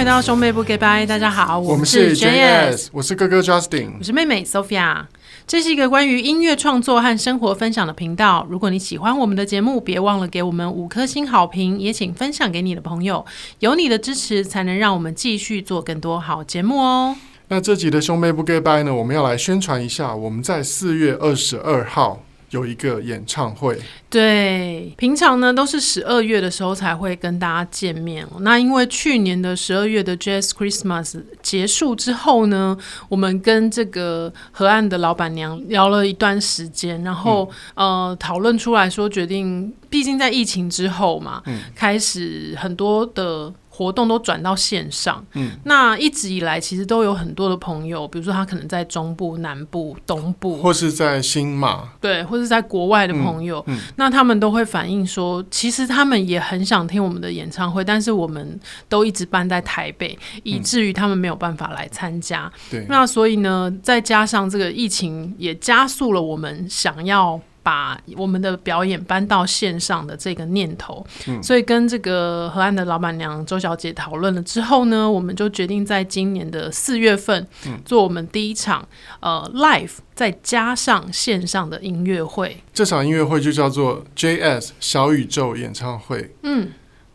回到兄妹不 goodbye，大家好，我们是 JS，我是哥哥 Justin，我是妹妹 Sophia。这是一个关于音乐创作和生活分享的频道。如果你喜欢我们的节目，别忘了给我们五颗星好评，也请分享给你的朋友。有你的支持，才能让我们继续做更多好节目哦。那这集的兄妹不 goodbye 呢，我们要来宣传一下，我们在四月二十二号。有一个演唱会，对，平常呢都是十二月的时候才会跟大家见面。那因为去年的十二月的 Jazz Christmas 结束之后呢，我们跟这个河岸的老板娘聊了一段时间，然后、嗯、呃讨论出来说，决定，毕竟在疫情之后嘛，嗯、开始很多的。活动都转到线上，嗯，那一直以来其实都有很多的朋友，比如说他可能在中部、南部、东部，或是在新马，对，或是在国外的朋友，嗯，嗯，那他们都会反映说，其实他们也很想听我们的演唱会，但是我们都一直办在台北，以至于他们没有办法来参加，对，那所以呢，再加上这个疫情也加速了我们想要。把我们的表演搬到线上的这个念头，嗯，所以跟这个河岸的老板娘周小姐讨论了之后呢，我们就决定在今年的四月份做我们第一场，嗯、呃 live 再加上线上的音乐会。这场音乐会就叫做 JS 小宇宙演唱会。嗯，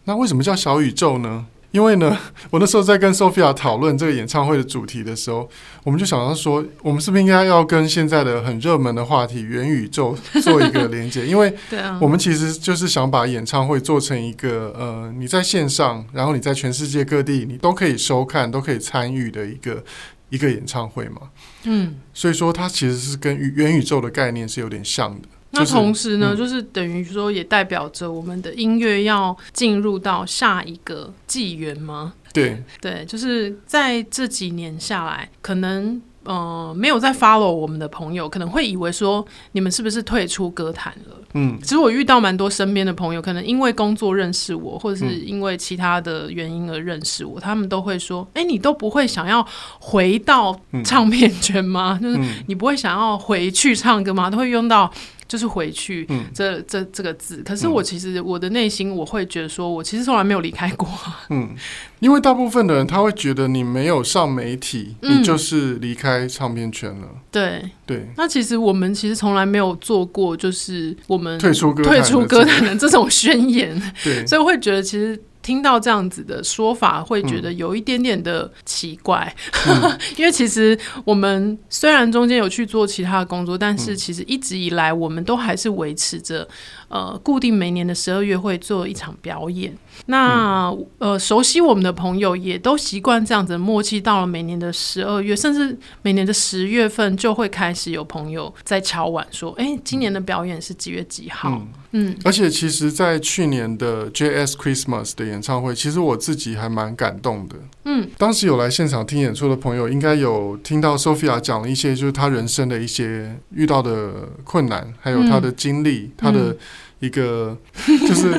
那为什么叫小宇宙呢？因为呢，我那时候在跟 Sophia 讨论这个演唱会的主题的时候，我们就想到说，我们是不是应该要跟现在的很热门的话题元宇宙 做一个连接？因为，我们其实就是想把演唱会做成一个呃，你在线上，然后你在全世界各地你都可以收看、都可以参与的一个一个演唱会嘛。嗯，所以说它其实是跟元宇宙的概念是有点像的。那同时呢，就是、等于说，也代表着我们的音乐要进入到下一个纪元吗？对对，就是在这几年下来，可能呃没有在 follow 我们的朋友，可能会以为说，你们是不是退出歌坛了？嗯，其实我遇到蛮多身边的朋友，可能因为工作认识我，或者是因为其他的原因而认识我，嗯、他们都会说：“哎、欸，你都不会想要回到唱片圈吗？嗯、就是你不会想要回去唱歌吗？”都会用到。就是回去这，这这这个字，可是我其实我的内心我会觉得说，我其实从来没有离开过。嗯，因为大部分的人他会觉得你没有上媒体，嗯、你就是离开唱片圈了。对对，那其实我们其实从来没有做过，就是我们退出歌退出歌坛的这种宣言。对，所以我会觉得其实。听到这样子的说法，会觉得有一点点的奇怪，嗯、因为其实我们虽然中间有去做其他的工作，但是其实一直以来我们都还是维持着。呃，固定每年的十二月会做一场表演。那、嗯、呃，熟悉我们的朋友也都习惯这样子默契。到了每年的十二月，甚至每年的十月份，就会开始有朋友在敲碗说：“哎、欸，今年的表演是几月几号？”嗯，嗯，而且其实，在去年的 JS Christmas 的演唱会，其实我自己还蛮感动的。嗯，当时有来现场听演出的朋友，应该有听到 Sophia 讲了一些，就是他人生的一些遇到的困难，还有他的经历，他、嗯、的。嗯一个 就是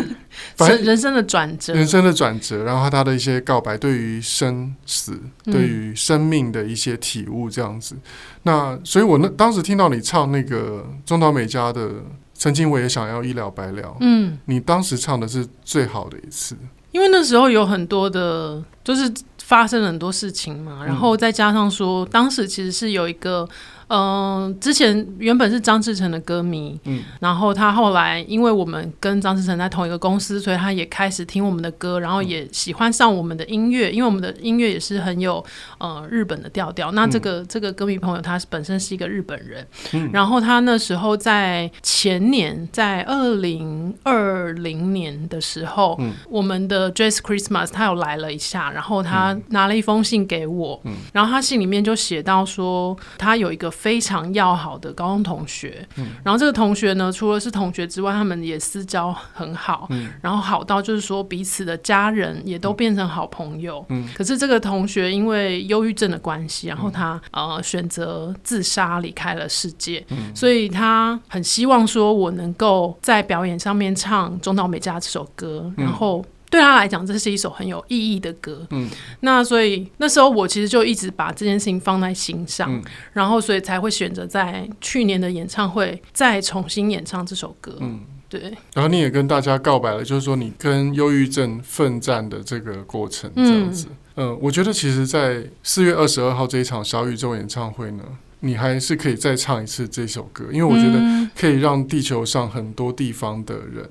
反正人生的转折，人生的转折，然后他的一些告白，对于生死，对于生命的一些体悟，这样子。嗯、那所以，我那当时听到你唱那个中岛美嘉的《曾经我也想要一了百了》，嗯，你当时唱的是最好的一次，因为那时候有很多的，就是发生了很多事情嘛，然后再加上说，当时其实是有一个。嗯、呃，之前原本是张志成的歌迷，嗯，然后他后来因为我们跟张志成在同一个公司，所以他也开始听我们的歌，然后也喜欢上我们的音乐，因为我们的音乐也是很有呃日本的调调。那这个、嗯、这个歌迷朋友他本身是一个日本人，嗯，然后他那时候在前年，在二零二零年的时候，嗯，我们的 Jazz Christmas 他有来了一下，然后他拿了一封信给我，嗯，然后他信里面就写到说他有一个。非常要好的高中同学，嗯，然后这个同学呢，除了是同学之外，他们也私交很好，嗯，然后好到就是说彼此的家人也都变成好朋友，嗯，可是这个同学因为忧郁症的关系，然后他呃选择自杀离开了世界，嗯，所以他很希望说我能够在表演上面唱中岛美嘉这首歌，然后。对他来讲，这是一首很有意义的歌。嗯，那所以那时候我其实就一直把这件事情放在心上，嗯、然后所以才会选择在去年的演唱会再重新演唱这首歌。嗯，对。然后你也跟大家告白了，就是说你跟忧郁症奋战的这个过程这样子。嗯，呃、我觉得其实，在四月二十二号这一场小宇宙演唱会呢，你还是可以再唱一次这首歌，因为我觉得可以让地球上很多地方的人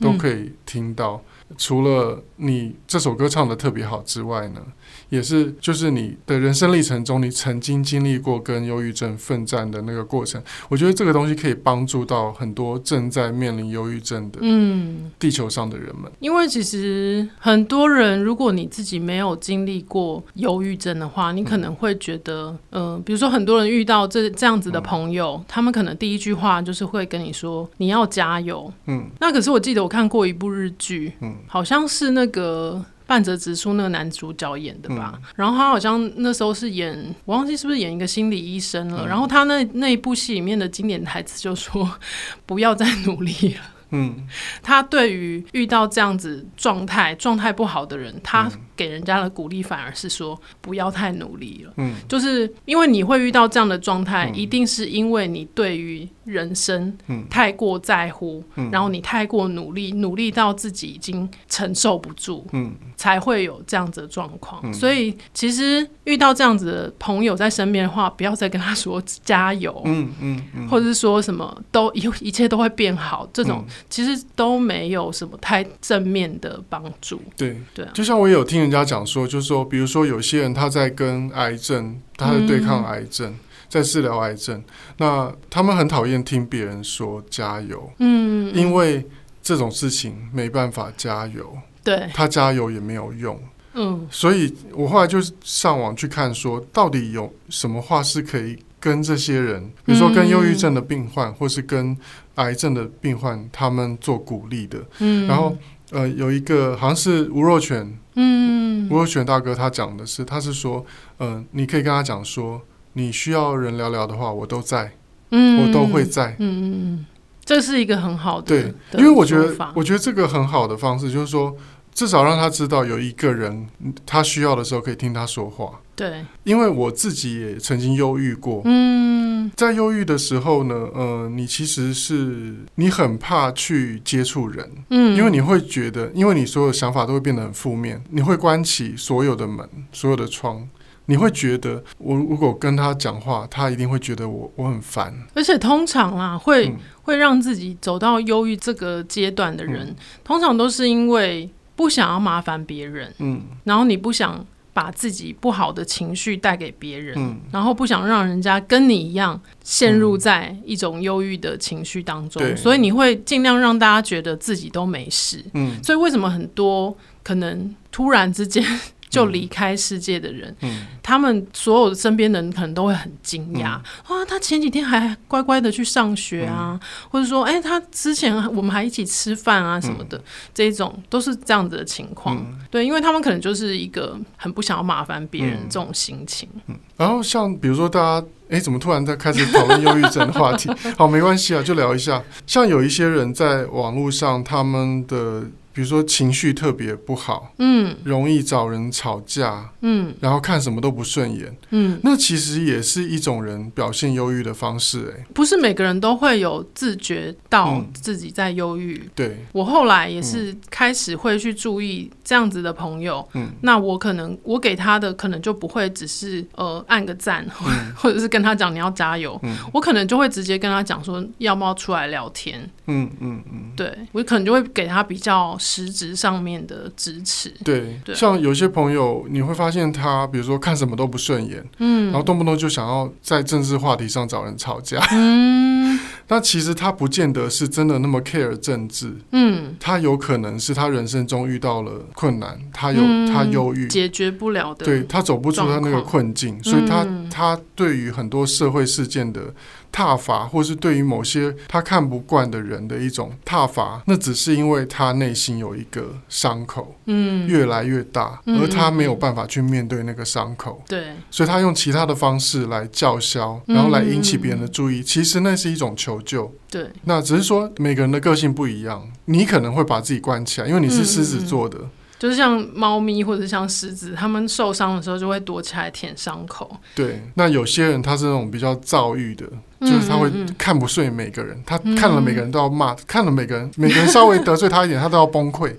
都可以听到。除了你这首歌唱的特别好之外呢，也是，就是你的人生历程中，你曾经经历过跟忧郁症奋战的那个过程。我觉得这个东西可以帮助到很多正在面临忧郁症的，嗯，地球上的人们。因为其实很多人，如果你自己没有经历过忧郁症的话，你可能会觉得，嗯、呃，比如说很多人遇到这这样子的朋友，嗯、他们可能第一句话就是会跟你说：“你要加油。”嗯，那可是我记得我看过一部日剧，嗯，好像是那个。半泽直树那个男主角演的吧，嗯、然后他好像那时候是演，我忘记是不是演一个心理医生了。嗯、然后他那那一部戏里面的经典台词就说：“ 不要再努力了。”嗯，他对于遇到这样子状态状态不好的人，他给人家的鼓励反而是说：“不要太努力了。”嗯，就是因为你会遇到这样的状态，嗯、一定是因为你对于。人生太过在乎，嗯、然后你太过努力，努力到自己已经承受不住，嗯、才会有这样子的状况。嗯、所以，其实遇到这样子的朋友在身边的话，不要再跟他说加油，嗯嗯嗯、或者是说什么都一一切都会变好，这种、嗯、其实都没有什么太正面的帮助。对。对，就像我也有听人家讲说，就是说，比如说有些人他在跟癌症，他在对抗癌症。嗯在治疗癌症，那他们很讨厌听别人说加油，嗯，因为这种事情没办法加油，对，他加油也没有用，嗯，所以我后来就上网去看，说到底有什么话是可以跟这些人，比如说跟忧郁症的病患，或是跟癌症的病患，他们做鼓励的，嗯，然后呃，有一个好像是吴若权，嗯，吴若权大哥他讲的是，他是说，嗯、呃，你可以跟他讲说。你需要人聊聊的话，我都在，嗯，我都会在，嗯嗯嗯，这是一个很好的，对，的因为我觉得，我觉得这个很好的方式就是说，至少让他知道有一个人，他需要的时候可以听他说话，对，因为我自己也曾经忧郁过，嗯，在忧郁的时候呢，呃，你其实是你很怕去接触人，嗯，因为你会觉得，因为你所有想法都会变得很负面，你会关起所有的门，所有的窗。你会觉得，我如果跟他讲话，他一定会觉得我我很烦。而且通常啊，会、嗯、会让自己走到忧郁这个阶段的人，嗯、通常都是因为不想要麻烦别人，嗯，然后你不想把自己不好的情绪带给别人，嗯，然后不想让人家跟你一样陷入在一种忧郁的情绪当中，嗯、所以你会尽量让大家觉得自己都没事，嗯，所以为什么很多可能突然之间。就离开世界的人，嗯、他们所有的身边的人可能都会很惊讶、嗯、啊！他前几天还乖乖的去上学啊，嗯、或者说，哎、欸，他之前我们还一起吃饭啊什么的，嗯、这种都是这样子的情况。嗯、对，因为他们可能就是一个很不想要麻烦别人这种心情。然后像比如说大家，哎、欸，怎么突然在开始讨论忧郁症的话题？好，没关系啊，就聊一下。像有一些人在网络上，他们的。比如说情绪特别不好，嗯，容易找人吵架，嗯，然后看什么都不顺眼，嗯，那其实也是一种人表现忧郁的方式，哎，不是每个人都会有自觉到自己在忧郁。对，我后来也是开始会去注意这样子的朋友，嗯，那我可能我给他的可能就不会只是呃按个赞，或者是跟他讲你要加油，嗯，我可能就会直接跟他讲说要不要出来聊天，嗯嗯嗯，对，我可能就会给他比较。实质上面的支持，对，对。像有些朋友，你会发现他，比如说看什么都不顺眼，嗯，然后动不动就想要在政治话题上找人吵架，嗯，那其实他不见得是真的那么 care 政治，嗯，他有可能是他人生中遇到了困难，他有、嗯、他忧郁，解决不了的，对，他走不出他那个困境，所以他、嗯、他对于很多社会事件的。踏伐，或是对于某些他看不惯的人的一种踏伐，那只是因为他内心有一个伤口，嗯，越来越大，嗯、而他没有办法去面对那个伤口，对，所以他用其他的方式来叫嚣，然后来引起别人的注意。嗯、其实那是一种求救，对。那只是说每个人的个性不一样，你可能会把自己关起来，因为你是狮子座的。嗯嗯就是像猫咪或者像狮子，它们受伤的时候就会躲起来舔伤口。对，那有些人他是那种比较躁郁的，就是他会看不顺每个人，他看了每个人都要骂，看了每个人 每个人稍微得罪他一点，他都要崩溃，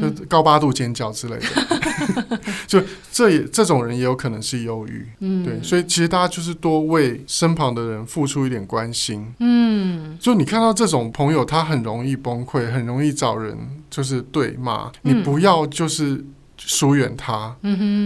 就高八度尖叫之类的。就这也这种人也有可能是忧郁，对，所以其实大家就是多为身旁的人付出一点关心。嗯，就你看到这种朋友，他很容易崩溃，很容易找人就是对骂，你不要就是疏远他，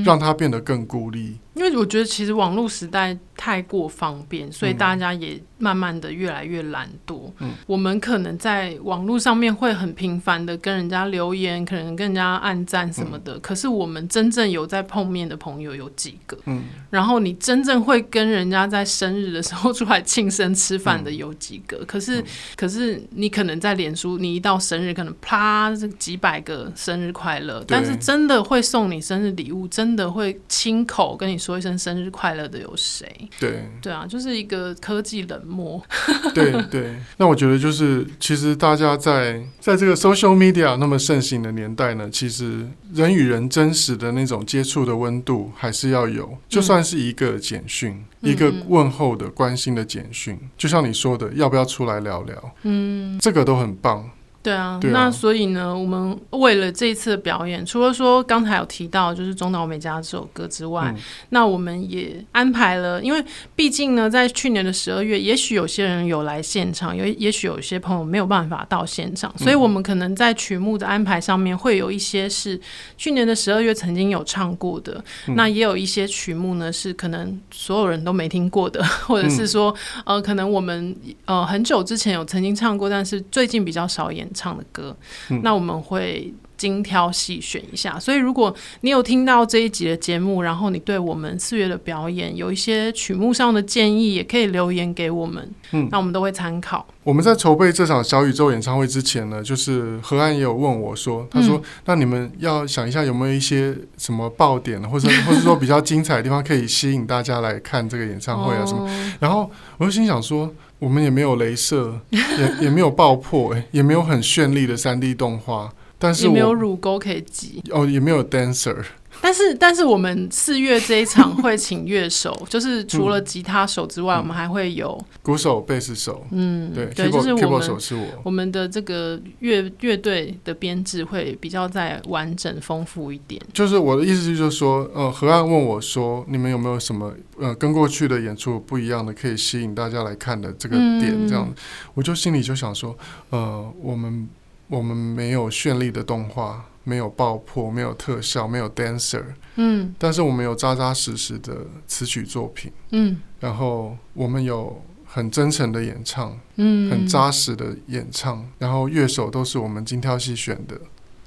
让他变得更孤立。因为我觉得其实网络时代。太过方便，所以大家也慢慢的越来越懒惰。嗯，我们可能在网络上面会很频繁的跟人家留言，可能跟人家按赞什么的。嗯，可是我们真正有在碰面的朋友有几个？嗯，然后你真正会跟人家在生日的时候出来庆生吃饭的有几个？嗯，可是，可是你可能在脸书，你一到生日，可能啪这几百个生日快乐，但是真的会送你生日礼物，真的会亲口跟你说一声生日快乐的有谁？对对啊，就是一个科技冷漠。对对，那我觉得就是，其实大家在在这个 social media 那么盛行的年代呢，其实人与人真实的那种接触的温度还是要有，就算是一个简讯，嗯、一个问候的关心的简讯，嗯、就像你说的，要不要出来聊聊？嗯，这个都很棒。对啊，对啊，那所以呢，我们为了这一次的表演，除了说刚才有提到就是中岛美嘉这首歌之外，嗯、那我们也安排了，因为毕竟呢，在去年的十二月，也许有些人有来现场，有也许有些朋友没有办法到现场，所以我们可能在曲目的安排上面会有一些是去年的十二月曾经有唱过的，嗯、那也有一些曲目呢是可能所有人都没听过的，或者是说、嗯、呃，可能我们呃很久之前有曾经唱过，但是最近比较少演。唱的歌，嗯、那我们会精挑细选一下。所以，如果你有听到这一集的节目，然后你对我们四月的表演有一些曲目上的建议，也可以留言给我们。嗯，那我们都会参考。我们在筹备这场小宇宙演唱会之前呢，就是何安也有问我说：“他说，嗯、那你们要想一下有没有一些什么爆点，或者 或者说比较精彩的地方，可以吸引大家来看这个演唱会啊什么？”哦、然后我就心想说。我们也没有镭射，也 也没有爆破，哎，也没有很绚丽的三 D 动画，但是也没有乳沟可以挤，哦，也没有 dancer。但是，但是我们四月这一场会请乐手，就是除了吉他手之外，嗯、我们还会有鼓手、贝斯手。嗯，对，对，就是我们手是我，我们的这个乐乐队的编制会比较再完整丰富一点。就是我的意思就是说，呃，河岸问我说，你们有没有什么呃跟过去的演出不一样的，可以吸引大家来看的这个点？这样，嗯、我就心里就想说，呃，我们我们没有绚丽的动画。没有爆破，没有特效，没有 dancer，嗯，但是我们有扎扎实实的词曲作品，嗯，然后我们有很真诚的演唱，嗯，很扎实的演唱，然后乐手都是我们精挑细选的，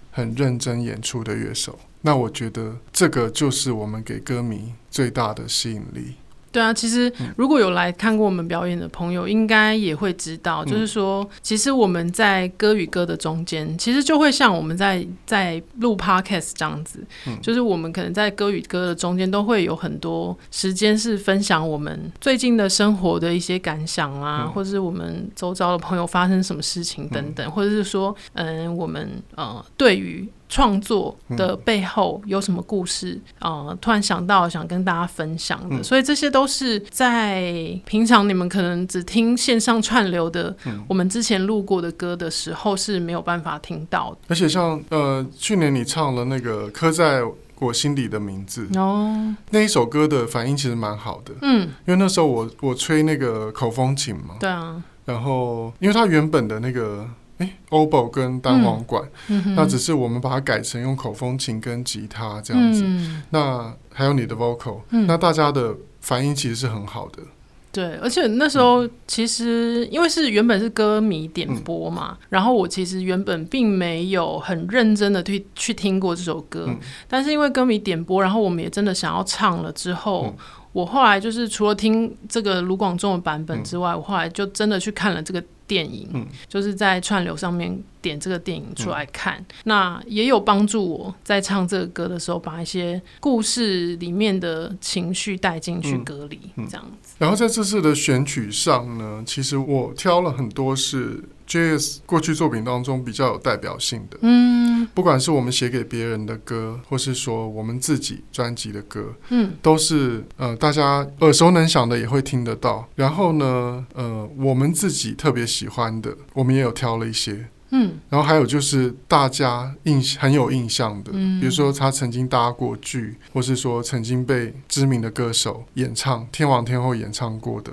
很认真演出的乐手，那我觉得这个就是我们给歌迷最大的吸引力。对啊，其实如果有来看过我们表演的朋友，应该也会知道，嗯、就是说，其实我们在歌与歌的中间，其实就会像我们在在录 podcast 这样子，嗯、就是我们可能在歌与歌的中间都会有很多时间是分享我们最近的生活的一些感想啊，嗯、或者是我们周遭的朋友发生什么事情等等，嗯、或者是说，嗯，我们呃对于。创作的背后有什么故事啊？突然想到想跟大家分享的，嗯、所以这些都是在平常你们可能只听线上串流的，嗯、我们之前录过的歌的时候是没有办法听到的。而且像呃，去年你唱了那个刻在我心底的名字哦，那一首歌的反应其实蛮好的，嗯，因为那时候我我吹那个口风琴嘛，对啊，然后因为它原本的那个。哎，oboe 跟单簧管，那只是我们把它改成用口风琴跟吉他这样子。嗯、那还有你的 vocal，、嗯、那大家的反应其实是很好的。对，而且那时候其实因为是原本是歌迷点播嘛，嗯、然后我其实原本并没有很认真的去去听过这首歌，嗯、但是因为歌迷点播，然后我们也真的想要唱了之后。嗯我后来就是除了听这个卢广仲的版本之外，嗯、我后来就真的去看了这个电影，嗯、就是在串流上面点这个电影出来看，嗯、那也有帮助我在唱这个歌的时候，把一些故事里面的情绪带进去歌里，这样子。然后在这次的选曲上呢，其实我挑了很多是。JS 过去作品当中比较有代表性的。嗯，不管是我们写给别人的歌，或是说我们自己专辑的歌，嗯，都是呃大家耳熟能详的，也会听得到。然后呢，呃，我们自己特别喜欢的，我们也有挑了一些。嗯，然后还有就是大家印很有印象的，嗯，比如说他曾经搭过剧，或是说曾经被知名的歌手演唱、天王天后演唱过的，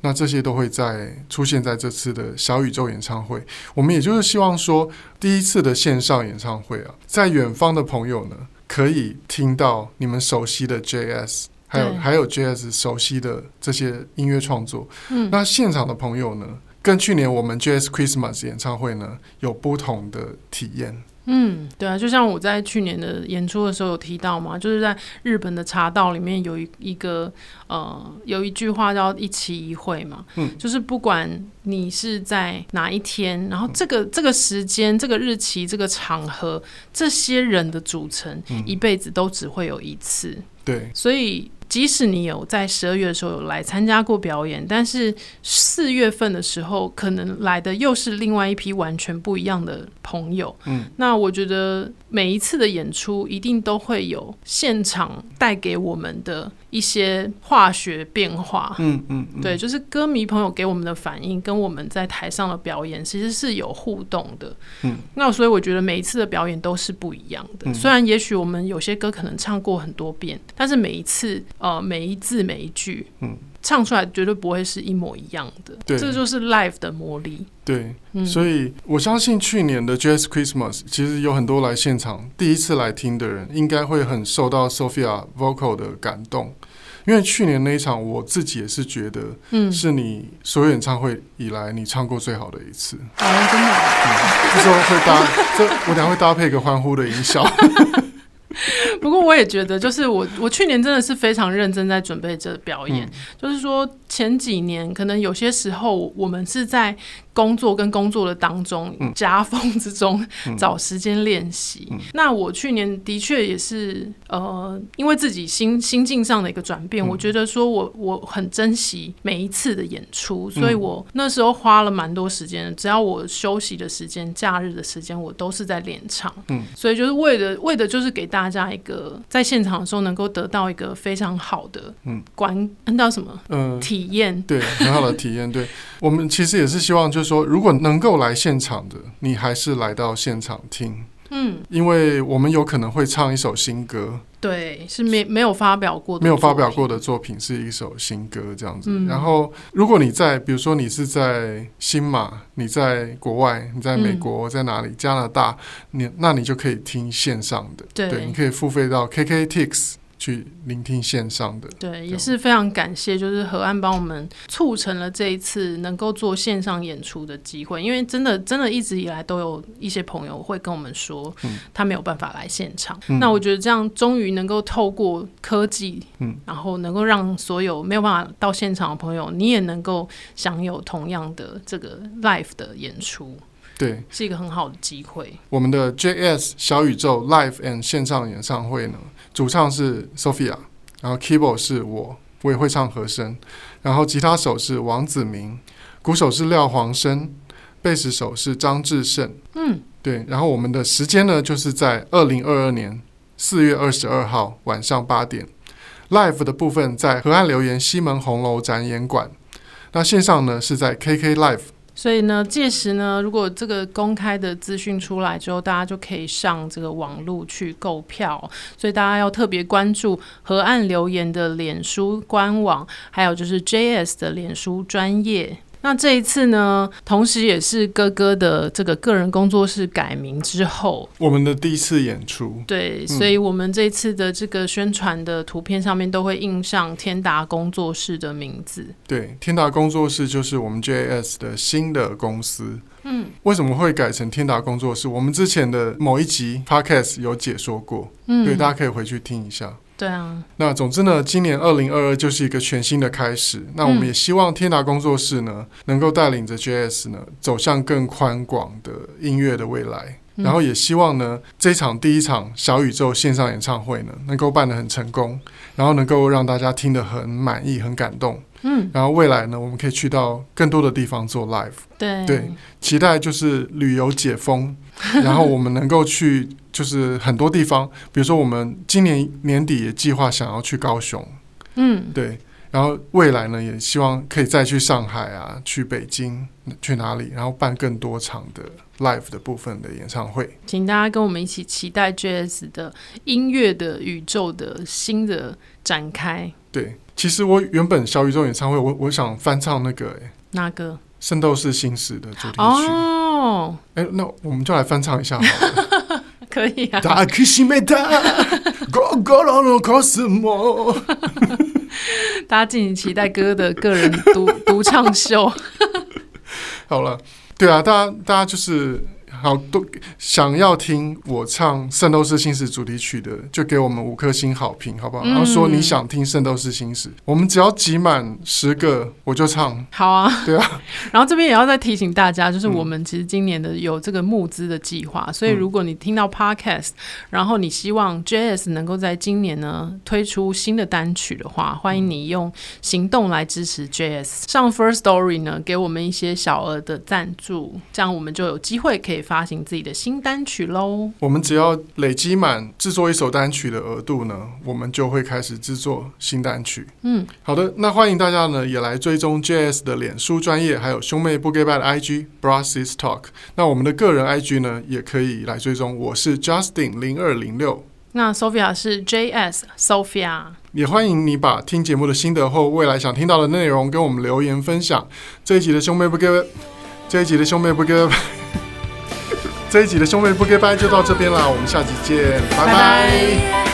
那这些都会在出现在这次的小宇宙演唱会。我们也就是希望说，第一次的线上演唱会啊，在远方的朋友呢，可以听到你们熟悉的 JS，还有还有 JS 熟悉的这些音乐创作。嗯，那现场的朋友呢？跟去年我们 JS Christmas 演唱会呢，有不同的体验。嗯，对啊，就像我在去年的演出的时候有提到嘛，就是在日本的茶道里面有一一个呃，有一句话叫一期一会嘛，嗯，就是不管你是在哪一天，然后这个这个时间、这个日期、这个场合，这些人的组成，一辈子都只会有一次。嗯、对，所以。即使你有在十二月的时候有来参加过表演，但是四月份的时候可能来的又是另外一批完全不一样的朋友。嗯，那我觉得每一次的演出一定都会有现场带给我们的一些化学变化。嗯嗯，嗯，对，就是歌迷朋友给我们的反应跟我们在台上的表演其实是有互动的。嗯，那所以我觉得每一次的表演都是不一样的。虽然也许我们有些歌可能唱过很多遍，但是每一次。呃，每一字每一句，嗯，唱出来绝对不会是一模一样的，对，这就是 live 的魔力。对，嗯，所以我相信去年的 JS Christmas 其实有很多来现场第一次来听的人，应该会很受到 Sophia vocal 的感动，因为去年那一场我自己也是觉得，嗯，是你所有演唱会以来你唱过最好的一次。啊，真的，嗯，这时候会搭，这我等下会搭配一个欢呼的音效。不过我也觉得，就是我我去年真的是非常认真在准备这表演，嗯，就是说前几年可能有些时候我们是在。工作跟工作的当中夹缝之中找时间练习。那我去年的确也是呃，因为自己心心境上的一个转变，我觉得说我我很珍惜每一次的演出，所以我那时候花了蛮多时间。只要我休息的时间、假日的时间，我都是在练唱。嗯，所以就是为了为的就是给大家一个在现场的时候能够得到一个非常好的嗯观，看到什么嗯体验，对，很好的体验。对，我们其实也是希望就是。说，如果能够来现场的，你还是来到现场听，嗯，因为我们有可能会唱一首新歌，对，是没没有发表过的，没有发表过的作品是一首新歌这样子。嗯、然后，如果你在，比如说你是在新马，你在国外，你在美国，在哪里，加拿大，你那你就可以听线上的，对，对，你可以付费到 KKTIX。去聆听线上的，对，也是非常感谢，就是河岸帮我们促成了这一次能够做线上演出的机会，因为真的真的一直以来都有一些朋友会跟我们说，嗯，他没有办法来现场，嗯，那我觉得这样终于能够透过科技，嗯，然后能够让所有没有办法到现场的朋友，你也能够享有同样的这个 live 的演出。对，是一个很好的机会。我们的 JS 小宇宙 Live and 线上演唱会呢，主唱是 Sophia，然后 Keyboard 是我，我也会唱和声，然后吉他手是王子明，鼓手是廖黄生，贝斯手是张志胜。嗯，对。然后我们的时间呢，就是在二零二二年四月二十二号晚上八点，Live 的部分在河岸留言西门红楼展演馆，那线上呢是在 KK Live。所以呢，届时呢，如果这个公开的资讯出来之后，大家就可以上这个网络去购票。所以大家要特别关注河岸留言的脸书官网，还有就是 JS 的脸书专业。那这一次呢，同时也是哥哥的这个个人工作室改名之后，我们的第一次演出。对，所以我们这一次的这个宣传的图片上面都会印上天达工作室的名字。对，天达工作室就是我们 JAS 的新的公司。嗯，为什么会改成天达工作室？我们之前的某一集 Podcast 有解说过，嗯，对，大家可以回去听一下。对啊，那总之呢，今年二零二二就是一个全新的开始。那我们也希望天达工作室呢，能够带领着 JS 呢，走向更宽广的音乐的未来。然后也希望呢，这场第一场小宇宙线上演唱会呢，能够办得很成功，然后能够让大家听得很满意、很感动。嗯，然后未来呢，我们可以去到更多的地方做 live。对对，期待就是旅游解封，然后我们能够去就是很多地方，比如说我们今年年底也计划想要去高雄。嗯，对。然后未来呢，也希望可以再去上海啊，去北京，去哪里，然后办更多场的 live 的部分的演唱会。请大家跟我们一起期待 JS 的音乐的宇宙的新的展开。对，其实我原本小宇宙演唱会，我我想翻唱那个，哎，哪个？《圣斗士星矢》的主题曲。哦，哎，那我们就来翻唱一下好了。可以啊。大家敬请期待哥的个人独 独唱秀。好了，对啊，大家大家就是。好，都想要听我唱《圣斗士星矢》主题曲的，就给我们五颗星好评，好不好？嗯、然后说你想听《圣斗士星矢》，我们只要集满十个，我就唱。好啊，对啊。然后这边也要再提醒大家，就是我们其实今年的有这个募资的计划，嗯、所以如果你听到 Podcast，然后你希望 JS 能够在今年呢推出新的单曲的话，欢迎你用行动来支持 JS，上 First Story 呢给我们一些小额的赞助，这样我们就有机会可以。发行自己的新单曲喽！我们只要累积满制作一首单曲的额度呢，我们就会开始制作新单曲。嗯，好的，那欢迎大家呢也来追踪 JS 的脸书专业，还有兄妹不 g 拜的 IG Brothers Talk。那我们的个人 IG 呢也可以来追踪，我是 Justin 零二零六，那 Sophia 是 JS Sophia。也欢迎你把听节目的心得或未来想听到的内容跟我们留言分享。这一集的兄妹不 g 这一集的兄妹不 g 这一集的兄妹不给掰就到这边啦，我们下集见，拜拜。